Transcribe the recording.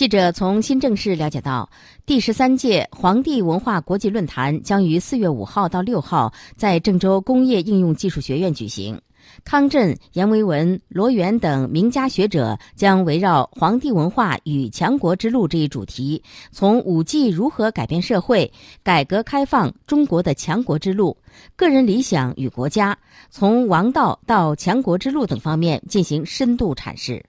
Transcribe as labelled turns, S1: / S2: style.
S1: 记者从新郑市了解到，第十三届黄帝文化国际论坛将于四月五号到六号在郑州工业应用技术学院举行。康震、阎维文、罗源等名家学者将围绕“黄帝文化与强国之路”这一主题，从五 G 如何改变社会、改革开放中国的强国之路、个人理想与国家、从王道到强国之路等方面进行深度阐释。